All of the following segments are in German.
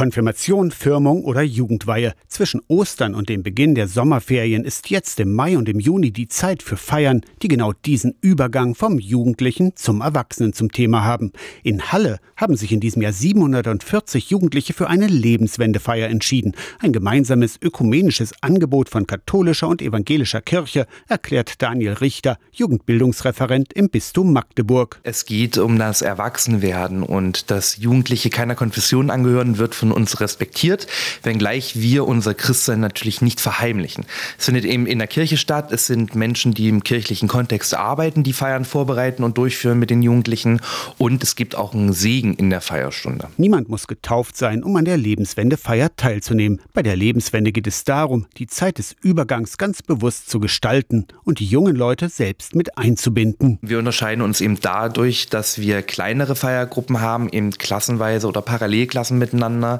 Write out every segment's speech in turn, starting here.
Konfirmation, Firmung oder Jugendweihe. Zwischen Ostern und dem Beginn der Sommerferien ist jetzt im Mai und im Juni die Zeit für Feiern, die genau diesen Übergang vom Jugendlichen zum Erwachsenen zum Thema haben. In Halle haben sich in diesem Jahr 740 Jugendliche für eine Lebenswendefeier entschieden. Ein gemeinsames ökumenisches Angebot von katholischer und evangelischer Kirche, erklärt Daniel Richter, Jugendbildungsreferent im Bistum Magdeburg. Es geht um das Erwachsenwerden und dass Jugendliche keiner Konfession angehören, wird von uns respektiert, wenngleich wir unser Christsein natürlich nicht verheimlichen. Es findet eben in der Kirche statt. Es sind Menschen, die im kirchlichen Kontext arbeiten, die Feiern vorbereiten und durchführen mit den Jugendlichen. Und es gibt auch einen Segen in der Feierstunde. Niemand muss getauft sein, um an der Lebenswendefeier teilzunehmen. Bei der Lebenswende geht es darum, die Zeit des Übergangs ganz bewusst zu gestalten und die jungen Leute selbst mit einzubinden. Wir unterscheiden uns eben dadurch, dass wir kleinere Feiergruppen haben, eben klassenweise oder Parallelklassen miteinander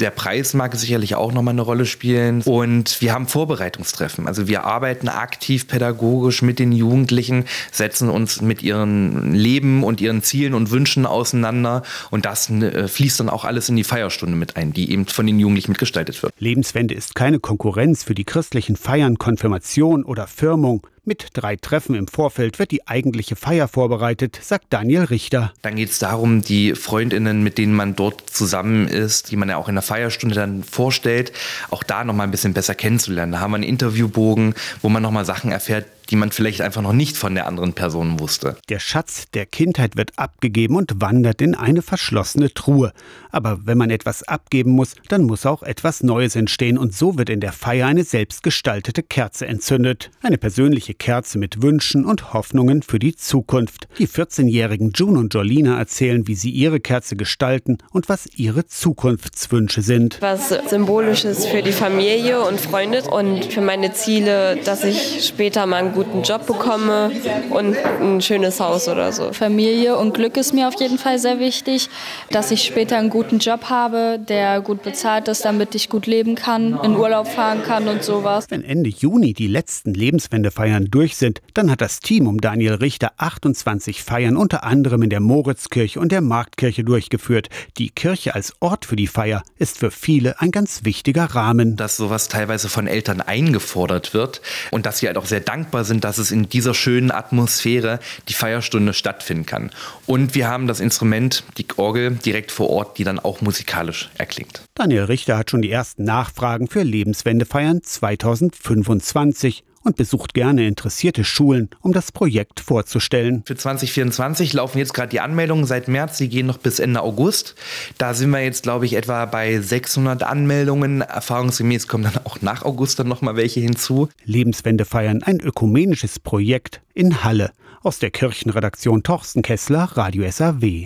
der Preis mag sicherlich auch nochmal eine Rolle spielen. Und wir haben Vorbereitungstreffen. Also wir arbeiten aktiv pädagogisch mit den Jugendlichen, setzen uns mit ihren Leben und ihren Zielen und Wünschen auseinander. Und das äh, fließt dann auch alles in die Feierstunde mit ein, die eben von den Jugendlichen mitgestaltet wird. Lebenswende ist keine Konkurrenz für die christlichen Feiern, Konfirmation oder Firmung. Mit drei Treffen im Vorfeld wird die eigentliche Feier vorbereitet, sagt Daniel Richter. Dann geht es darum, die Freundinnen, mit denen man dort zusammen ist, die man ja auch in der Feierstunde dann vorstellt, auch da noch mal ein bisschen besser kennenzulernen. Da haben wir einen Interviewbogen, wo man noch mal Sachen erfährt, die man vielleicht einfach noch nicht von der anderen Person wusste. Der Schatz der Kindheit wird abgegeben und wandert in eine verschlossene Truhe. Aber wenn man etwas abgeben muss, dann muss auch etwas Neues entstehen und so wird in der Feier eine selbstgestaltete Kerze entzündet. Eine persönliche Kerze mit Wünschen und Hoffnungen für die Zukunft. Die 14-jährigen June und Jolina erzählen, wie sie ihre Kerze gestalten und was ihre Zukunftswünsche sind. Was symbolisches für die Familie und Freunde und für meine Ziele, dass ich später mal guten Job bekomme und ein schönes Haus oder so. Familie und Glück ist mir auf jeden Fall sehr wichtig, dass ich später einen guten Job habe, der gut bezahlt ist, damit ich gut leben kann, in Urlaub fahren kann und sowas. Wenn Ende Juni die letzten Lebenswendefeiern durch sind, dann hat das Team um Daniel Richter 28 Feiern unter anderem in der Moritzkirche und der Marktkirche durchgeführt. Die Kirche als Ort für die Feier ist für viele ein ganz wichtiger Rahmen. Dass sowas teilweise von Eltern eingefordert wird und dass sie halt auch sehr dankbar sind, dass es in dieser schönen Atmosphäre die Feierstunde stattfinden kann. Und wir haben das Instrument, die Orgel, direkt vor Ort, die dann auch musikalisch erklingt. Daniel Richter hat schon die ersten Nachfragen für Lebenswendefeiern 2025 und besucht gerne interessierte Schulen, um das Projekt vorzustellen. Für 2024 laufen jetzt gerade die Anmeldungen seit März, die gehen noch bis Ende August. Da sind wir jetzt, glaube ich, etwa bei 600 Anmeldungen. Erfahrungsgemäß kommen dann auch nach August dann noch mal welche hinzu. Lebenswende feiern, ein ökumenisches Projekt in Halle. Aus der Kirchenredaktion Torsten Kessler, Radio SAW.